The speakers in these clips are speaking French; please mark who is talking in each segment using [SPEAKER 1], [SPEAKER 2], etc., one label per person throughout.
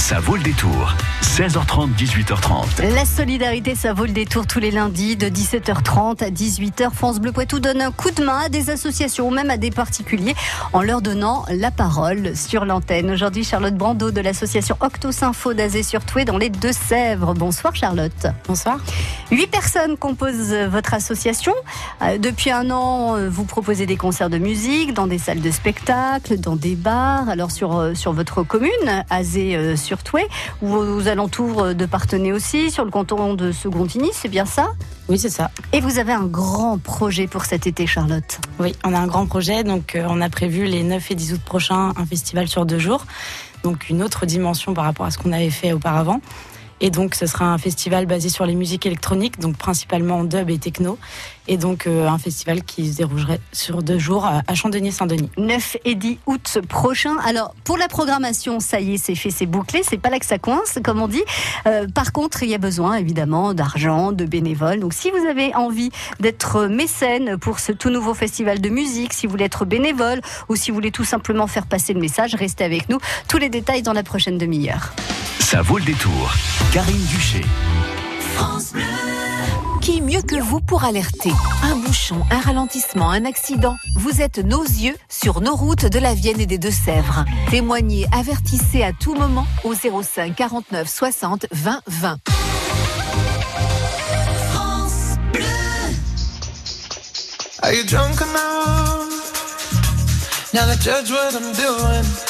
[SPEAKER 1] Ça vaut le détour. 16h30, 18h30.
[SPEAKER 2] La solidarité, ça vaut le détour tous les lundis de 17h30 à 18h. France Bleu Poitou donne un coup de main à des associations ou même à des particuliers en leur donnant la parole sur l'antenne. Aujourd'hui, Charlotte Brando de l'association Octosympho d'Azé sur Toué dans les Deux-Sèvres. Bonsoir Charlotte.
[SPEAKER 3] Bonsoir.
[SPEAKER 2] Huit personnes composent votre association. Euh, depuis un an, euh, vous proposez des concerts de musique dans des salles de spectacle, dans des bars. Alors sur, euh, sur votre commune, Azé sur Toué, ou aux alentours de Partenay aussi, sur le canton de Secontigny, c'est bien ça?
[SPEAKER 3] Oui, c'est ça.
[SPEAKER 2] Et vous avez un grand projet pour cet été, Charlotte?
[SPEAKER 3] Oui, on a un grand projet. Donc on a prévu les 9 et 10 août prochains un festival sur deux jours. Donc une autre dimension par rapport à ce qu'on avait fait auparavant. Et donc, ce sera un festival basé sur les musiques électroniques, donc principalement dub et techno. Et donc, euh, un festival qui se déroulerait sur deux jours à Chandonnier-Saint-Denis.
[SPEAKER 2] 9 et 10 août prochain. Alors, pour la programmation, ça y est, c'est fait, c'est bouclé. C'est pas là que ça coince, comme on dit. Euh, par contre, il y a besoin, évidemment, d'argent, de bénévoles. Donc, si vous avez envie d'être mécène pour ce tout nouveau festival de musique, si vous voulez être bénévole ou si vous voulez tout simplement faire passer le message, restez avec nous. Tous les détails dans la prochaine demi-heure.
[SPEAKER 1] Ça vaut le détour. Karine Duché.
[SPEAKER 4] France Bleu. Qui mieux que vous pour alerter Un bouchon, un ralentissement, un accident. Vous êtes nos yeux sur nos routes de la Vienne et des Deux-Sèvres. Témoignez, avertissez à tout moment au 05 49 60 20 20. France Bleu. Are you drunk enough? Now to judge what I'm doing.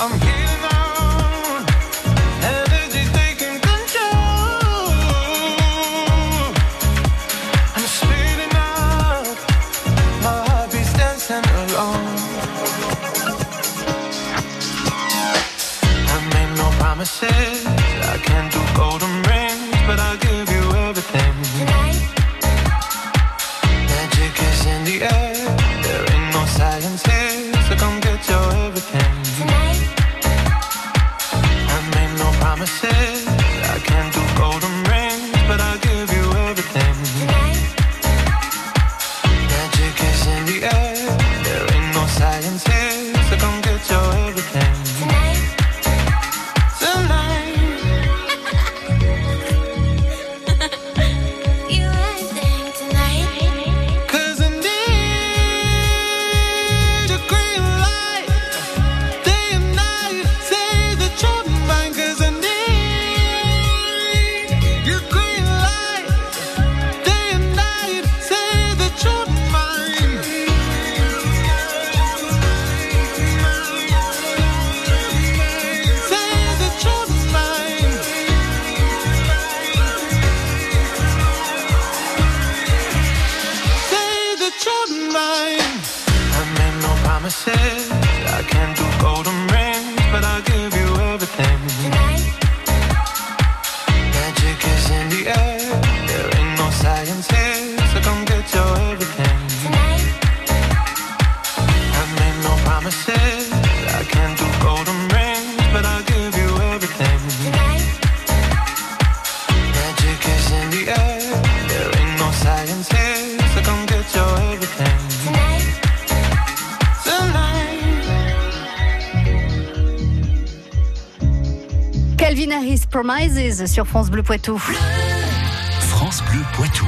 [SPEAKER 4] I'm healing Promises
[SPEAKER 2] sur France Bleu Poitou.
[SPEAKER 1] France Bleu Poitou.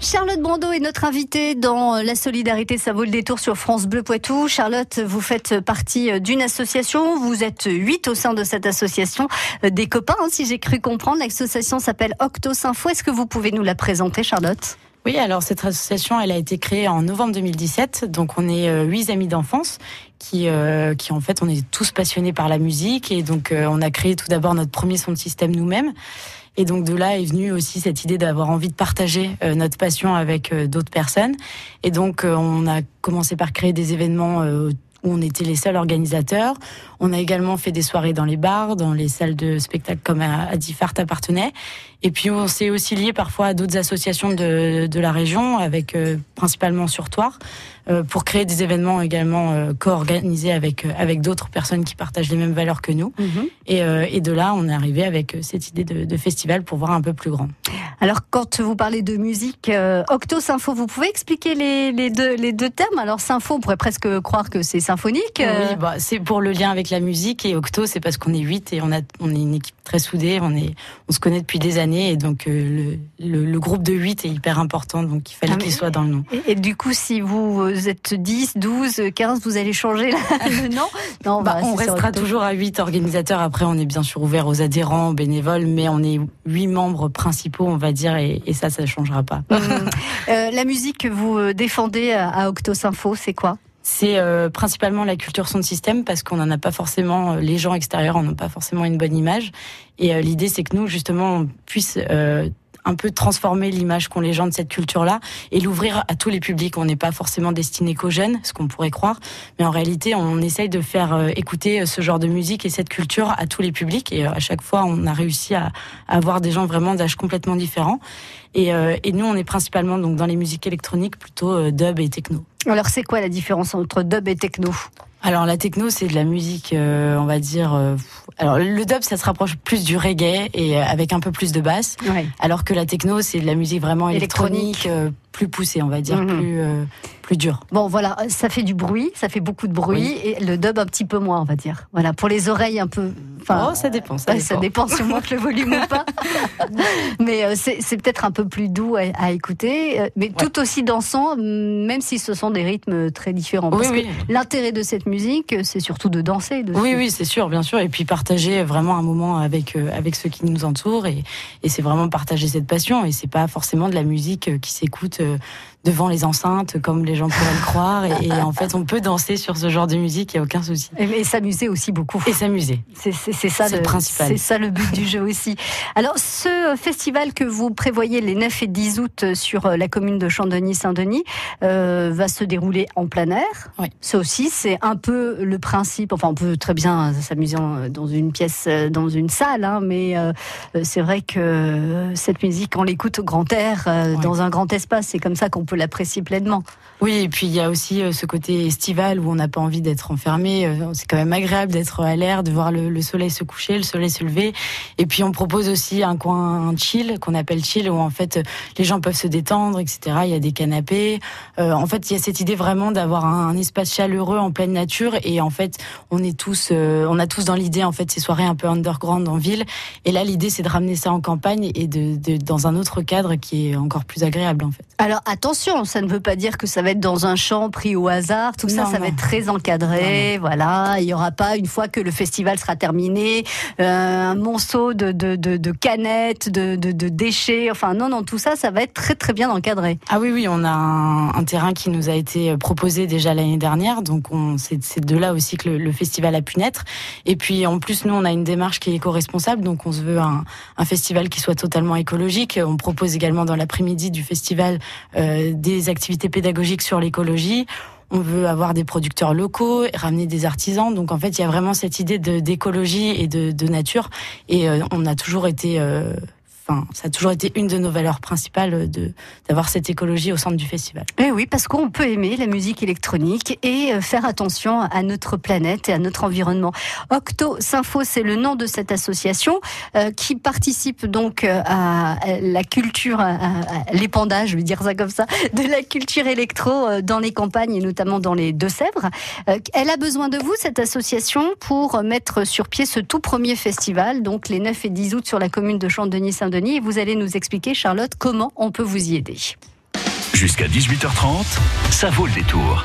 [SPEAKER 2] Charlotte Brando est notre invitée dans La solidarité, ça vaut le détour sur France Bleu Poitou. Charlotte, vous faites partie d'une association. Vous êtes huit au sein de cette association. Euh, Des copains, hein, si j'ai cru comprendre. L'association s'appelle Info. Est-ce que vous pouvez nous la présenter, Charlotte?
[SPEAKER 3] Oui, alors cette association, elle a été créée en novembre 2017. Donc on est euh, huit amis d'enfance qui, euh, qui en fait, on est tous passionnés par la musique et donc euh, on a créé tout d'abord notre premier son de système nous-mêmes. Et donc de là est venue aussi cette idée d'avoir envie de partager euh, notre passion avec d'autres personnes. Et donc on a commencé par créer des événements où on était les seuls organisateurs. On a également fait des soirées dans les bars, dans les salles de spectacle comme à, à Diffart appartenait. Et puis on s'est aussi lié parfois à d'autres associations de, de la région, avec euh, principalement sur Toire, euh, pour créer des événements également euh, co-organisés avec avec d'autres personnes qui partagent les mêmes valeurs que nous. Et, euh, et de là, on est arrivé avec cette idée de, de festival pour voir un peu plus grand.
[SPEAKER 2] Alors, quand vous parlez de musique, Octo Sympho, vous pouvez expliquer les, les deux, les deux termes? Alors, Sympho, on pourrait presque croire que c'est symphonique.
[SPEAKER 3] Oui, bah, c'est pour le lien avec la musique et Octo, c'est parce qu'on est huit et on a on est une équipe très soudée, on est on se connaît depuis des années et donc euh, le, le, le groupe de huit est hyper important, donc il fallait
[SPEAKER 2] Ah,
[SPEAKER 3] qu'il soit dans le nom.
[SPEAKER 2] Et, et du coup, si vous êtes 10, 12, 15, vous allez changer là, le nom? Non,
[SPEAKER 3] Bah,
[SPEAKER 2] va
[SPEAKER 3] on restera toujours à huit organisateurs. Après, on est bien sûr ouvert aux adhérents, aux bénévoles, mais on est huit membres principaux, on va dire, et, et ça, ça ne changera pas.
[SPEAKER 2] Euh, la musique que vous euh, défendez à, à Octo Sympho, c'est quoi?
[SPEAKER 3] C'est euh, principalement la culture son système parce qu'on n'en a pas forcément, euh, les gens extérieurs en ont pas forcément une bonne image. Et euh, l'idée, c'est que nous, justement, on puisse euh, un peu transformer l'image qu'ont les gens de cette culture-là et l'ouvrir à tous les publics. On n'est pas forcément destiné qu'aux jeunes, ce qu'on pourrait croire, mais en réalité, on essaye de faire euh, écouter euh, ce genre de musique et cette culture à tous les publics. Et à chaque fois, on a réussi à, avoir des gens vraiment d'âge complètement différents. Et, et nous, on est principalement donc dans les musiques électroniques, plutôt dub et techno.
[SPEAKER 2] Alors, c'est quoi la différence entre dub et techno?
[SPEAKER 3] Alors la techno, c'est de la musique, euh, on va dire. euh, alors le dub, ça se rapproche plus du reggae et euh, avec un peu plus de basse,
[SPEAKER 2] ouais.
[SPEAKER 3] alors que la techno, c'est de la musique vraiment
[SPEAKER 2] Électronique.
[SPEAKER 3] électronique, euh, plus poussée, on va dire,
[SPEAKER 2] Mhm.
[SPEAKER 3] plus plus dure.
[SPEAKER 2] Bon, voilà, ça fait du bruit, ça fait beaucoup de bruit,
[SPEAKER 3] Oui.
[SPEAKER 2] et le dub un petit peu moins, on va dire. Voilà, pour les oreilles un peu. Enfin,
[SPEAKER 3] oh, ça dépend. Ça dépend.
[SPEAKER 2] ça dépend si on monte le volume ou pas. Mais c'est peut-être un peu plus doux à, à écouter, mais tout aussi dansant, même si ce sont des rythmes très différents.
[SPEAKER 3] Oui,
[SPEAKER 2] Parce
[SPEAKER 3] oui.
[SPEAKER 2] l'intérêt de cette musique, c'est surtout de danser. dessus.
[SPEAKER 3] Oui, oui, c'est sûr, bien sûr. Et puis partager vraiment un moment avec euh, avec ceux qui nous entourent et, et c'est vraiment partager cette passion. Et c'est pas forcément de la musique euh, qui s'écoute euh, devant les enceintes comme les gens pourraient le croire. Et, et en fait, on peut danser sur ce genre de musique, il y a aucun souci.
[SPEAKER 2] Et, et s'amuser aussi beaucoup.
[SPEAKER 3] Et s'amuser.
[SPEAKER 2] C'est ça,
[SPEAKER 3] le principal.
[SPEAKER 2] C'est ça le but du jeu aussi. Alors, ce festival que vous prévoyez les 9 et 10 août sur la commune de Chandonny-Saint-Denis euh, va se dérouler en plein air.
[SPEAKER 3] Oui.
[SPEAKER 2] Ça aussi, c'est un peu le principe. Enfin, on peut très bien s'amuser en- dans une pièce, euh, dans une salle, hein, mais euh, euh, c'est vrai que euh, cette musique, on l'écoute au grand air, euh,
[SPEAKER 3] Ouais.
[SPEAKER 2] dans un grand espace. C'est comme ça qu'on peut l'apprécier pleinement.
[SPEAKER 3] Oui, et puis il y a aussi euh, ce côté estival où on n'a pas envie d'être enfermé. Euh, C'est quand même agréable d'être à l'air, de voir le, le soleil se coucher, le soleil se lever. Et puis on propose aussi un coin chill qu'on appelle chill où en fait euh, les gens peuvent se détendre, etc. Il y a des canapés. Euh, en fait, il y a cette idée vraiment d'avoir un, un espace chaleureux en pleine nature. Et en fait, on est tous, euh, on a tous dans l'idée en fait ces soirées un peu underground en ville. Et là, l'idée c'est de ramener ça en campagne et de, de dans un autre cadre qui est encore plus agréable en fait.
[SPEAKER 2] Alors attention, ça ne veut pas dire que ça va être dans un champ pris au hasard. Tout ça,
[SPEAKER 3] Non,
[SPEAKER 2] ça va
[SPEAKER 3] non.
[SPEAKER 2] être très encadré. Voilà, il y aura pas une fois que le festival sera terminé euh, un monceau de, de, de, de canettes, de, déchets. Enfin non, non, tout ça, ça va être très très bien encadré.
[SPEAKER 3] Ah oui, oui, on a un, un terrain qui nous a été proposé déjà l'année dernière, donc on, c'est, c'est de là aussi que le, le festival a pu naître. Et puis en plus, nous, on a une démarche qui est éco-responsable, donc on se veut un, un festival qui soit totalement écologique. On propose également dans l'après-midi du festival euh, des activités pédagogiques sur l'écologie. On veut avoir des producteurs locaux, ramener des artisans. Donc en fait, il y a vraiment cette idée d'écologie et de, de nature. Et euh, on a toujours été euh, ça a toujours été une de nos valeurs principales euh, de d'avoir cette écologie au centre du festival.
[SPEAKER 2] Eh oui, parce qu'on peut aimer la musique électronique et euh, faire attention à notre planète et à notre environnement. Octo c'est le nom de cette association euh, qui participe donc à la culture, à, à l'épandage, je vais dire ça comme ça, de la culture électro dans les campagnes et notamment dans les Deux-Sèvres. Elle a besoin de vous, cette association, pour mettre sur pied ce tout premier festival, donc les 9 et 10 août sur la commune de Et vous allez nous expliquer, Charlotte, comment on peut vous y aider.
[SPEAKER 1] Jusqu'à 18h30, ça vaut le détour.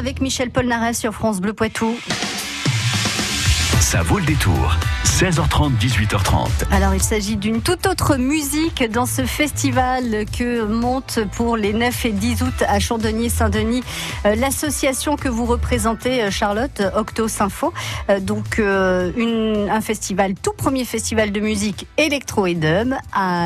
[SPEAKER 2] Avec Michel Polnareff sur France Bleu Poitou.
[SPEAKER 1] Ça vaut le détour. 16h30, 18h30.
[SPEAKER 2] Alors, il s'agit d'une toute autre musique dans ce festival que monte pour les 9 et 10 août à Chandonnier-Saint-Denis euh, l'association que vous représentez, euh, Charlotte, Octo Sympho. Euh, donc, un festival, tout premier festival de musique électro et dub,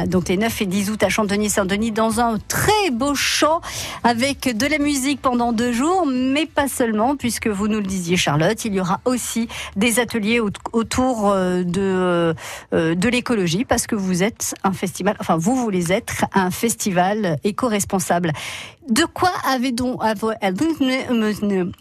[SPEAKER 2] donc les 9 et 10 août à Chandonnier-Saint-Denis, dans un très beau champ avec de la musique pendant deux jours, mais pas seulement, puisque vous nous le disiez, Charlotte, il y aura aussi des ateliers au- autour euh, de, euh, de l'écologie, parce que vous êtes un festival, enfin vous voulez être un festival éco-responsable. De quoi avez donc,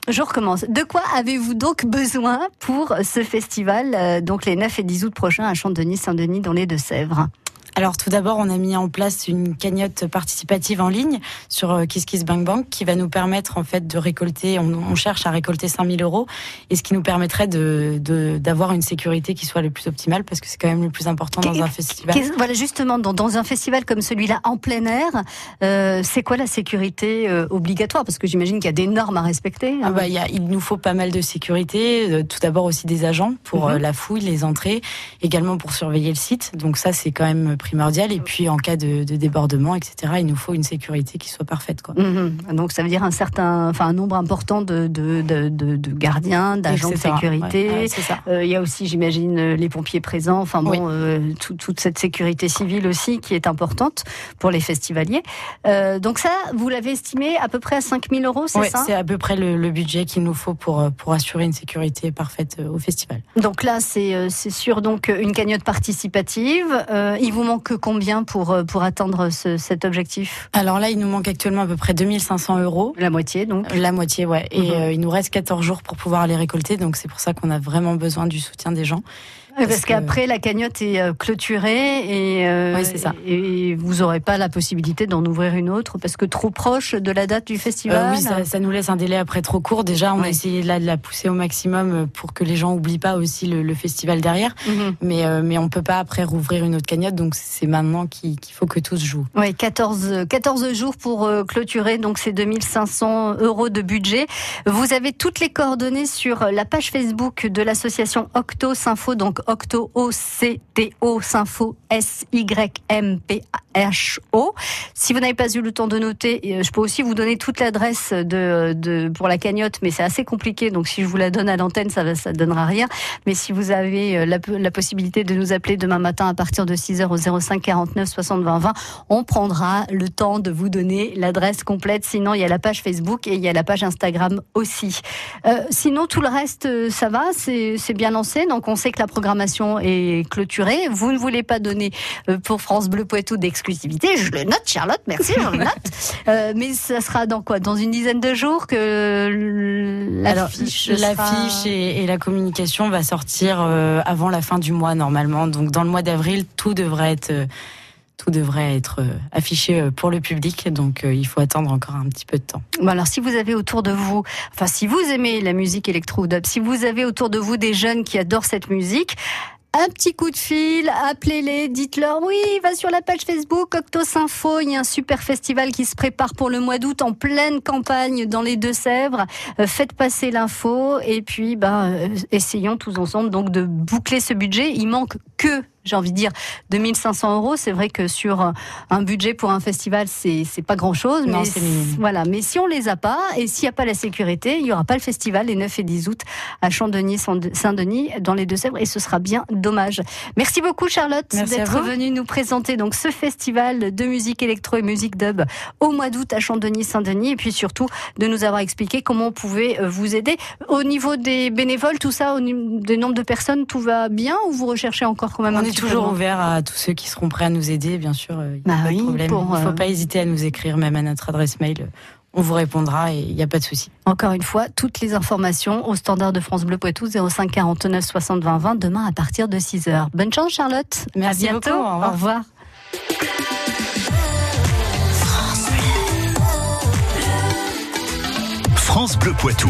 [SPEAKER 2] je recommence. De quoi avez-vous donc besoin pour ce festival, euh, donc les 9 et 10 août prochains à Champdenis-Saint-Denis dans les Deux-Sèvres?
[SPEAKER 3] Alors tout d'abord, on a mis en place une cagnotte participative en ligne sur euh, Kiss Kiss Bank Bank qui va nous permettre en fait de récolter, on, on cherche à récolter 5000 euros et ce qui nous permettrait de de- d'avoir une sécurité qui soit le plus optimale parce que c'est quand même le plus important dans un festival.
[SPEAKER 2] Voilà, justement, dans, dans un festival comme celui-là, en plein air, euh, c'est quoi la sécurité euh, obligatoire? Parce que j'imagine qu'il y a des normes à respecter.
[SPEAKER 3] Ah
[SPEAKER 2] hein.
[SPEAKER 3] bah, il, y a, il nous faut pas mal de sécurité. euh, tout d'abord aussi des agents pour
[SPEAKER 2] Mhm.
[SPEAKER 3] la fouille, les entrées, également pour surveiller le site. Donc ça, c'est quand même primordial. Et puis en cas de, de débordement, etc., il nous faut une sécurité qui soit parfaite. Quoi.
[SPEAKER 2] Mhm. Donc ça veut dire un certain, enfin un nombre important de, de, de, gardiens, d'agents de sécurité.
[SPEAKER 3] Ouais, ça.
[SPEAKER 2] Euh, Il y a aussi, j'imagine, les pompiers présents. Enfin bon,
[SPEAKER 3] Oui.
[SPEAKER 2] euh, tout- toute cette sécurité civile aussi qui est importante pour les festivaliers. Euh, donc ça, vous l'avez estimé à peu près à 5000 euros, c'est
[SPEAKER 3] Ouais,
[SPEAKER 2] ça?
[SPEAKER 3] c'est à peu près le, le budget qu'il nous faut pour, pour assurer une sécurité parfaite au festival.
[SPEAKER 2] Donc là, c'est c'est sûr donc une cagnotte participative. Il vous manque combien pour euh, pour atteindre ce- cet objectif?
[SPEAKER 3] Alors là, il nous manque actuellement à peu près 2500 euros.
[SPEAKER 2] La moitié, donc.
[SPEAKER 3] La moitié, ouais. Et
[SPEAKER 2] Mhm.
[SPEAKER 3] euh, il nous reste 14 jours pour pouvoir les récolter. Donc c'est pour ça qu'on a vraiment besoin du soutien des gens.
[SPEAKER 2] Parce,
[SPEAKER 3] Parce que-
[SPEAKER 2] qu'après, la cagnotte est euh, clôturée et, euh,
[SPEAKER 3] ça.
[SPEAKER 2] et vous n'aurez pas la possibilité d'en ouvrir une autre parce que trop proche de la date du
[SPEAKER 3] Euh,
[SPEAKER 2] festival.
[SPEAKER 3] oui, ça, ça nous laisse un délai après trop court. Déjà, on
[SPEAKER 2] Ouais.
[SPEAKER 3] a essayé là de la pousser au maximum euh, pour que les gens oublient pas aussi le, le festival derrière.
[SPEAKER 2] Mhm.
[SPEAKER 3] Mais, euh, mais on peut pas après rouvrir une autre cagnotte. Donc c'est maintenant qu'il faut que tout se joue.
[SPEAKER 2] Oui, 14, 14 jours pour euh, clôturer donc ces 2500 euros de budget. Vous avez toutes les coordonnées sur la page Facebook de l'association Octo Sympho, donc Octo O-C-T-O Sympho S-Y-M-P-H-O. Si vous n'avez pas eu le temps de noter, euh, je peux aussi vous donner toute l'adresse de, pour la cagnotte, mais c'est assez compliqué, donc si je vous la donne à l'antenne, ça ne ça donnera rien. Mais si vous avez euh, la, possibilité de nous appeler demain matin à partir de 6h au 05 49 60 20 20, on prendra le temps de vous donner l'adresse complète. Sinon, il y a la page Facebook et il y a la page Instagram aussi. Euh, sinon, tout le reste, ça va, c'est bien lancé. Donc, on sait que la programmation est clôturée. Vous ne voulez pas donner euh, pour France Bleu Poitou d'exclusivité. Je le note, Charlotte, merci, je le note. Euh, mais ça sera dans quoi? Dans une dizaine de jours que l'affiche
[SPEAKER 3] l'affiche
[SPEAKER 2] sera-
[SPEAKER 3] et, et la communication va sortir euh, avant la fin du mois normalement. Donc dans le mois d'avril, tout devrait être tout devrait être euh, affiché euh, pour le public. Donc euh, il faut attendre encore un petit peu de temps.
[SPEAKER 2] Bon, alors, si vous avez autour de vous, enfin, si vous aimez la musique électro-dub, si vous avez autour de vous des jeunes qui adorent cette musique, un petit coup de fil, appelez-les, dites-leur oui, va sur la page Facebook Octos Info, il y a un super festival qui se prépare pour le mois d'août en pleine campagne dans les Deux-Sèvres. Faites passer l'info et puis bah, essayons tous ensemble donc de boucler ce budget. Il manque que j'ai envie de dire 2500 euros. C'est vrai que sur un budget pour un festival, c'est pas grand chose,
[SPEAKER 3] Non,
[SPEAKER 2] mais voilà. Mais si on les a pas et s'il n'y a pas la sécurité, il y aura pas le festival les 9 et 10 août à Chandonnier-Saint-Denis dans les Deux-Sèvres et ce sera bien dommage. Merci beaucoup Charlotte d'être venue nous présenter donc ce festival de musique électro et musique dub au mois d'août à Chandonnier-Saint-Denis et puis surtout de nous avoir expliqué comment on pouvait euh, vous aider au niveau des bénévoles, tout ça, au niveau des nombres de personnes, tout va bien ou vous recherchez encore quand même
[SPEAKER 3] On
[SPEAKER 2] un
[SPEAKER 3] est toujours ouvert à tous ceux qui seront prêts à nous aider, bien sûr. euh, Il
[SPEAKER 2] Bah
[SPEAKER 3] n'y a pas
[SPEAKER 2] oui,
[SPEAKER 3] de problème.
[SPEAKER 2] pour,
[SPEAKER 3] Il ne faut
[SPEAKER 2] euh,
[SPEAKER 3] pas hésiter à nous écrire, même à notre adresse mail. On vous répondra et il n'y a pas de souci.
[SPEAKER 2] Encore une fois, toutes les informations au standard de France Bleu Poitou 05 49 60 20 20 demain à partir de 6h. Bonne chance Charlotte.
[SPEAKER 3] Merci
[SPEAKER 2] à bientôt.
[SPEAKER 3] beaucoup, au revoir.
[SPEAKER 2] Au revoir.
[SPEAKER 1] France Bleu Poitou.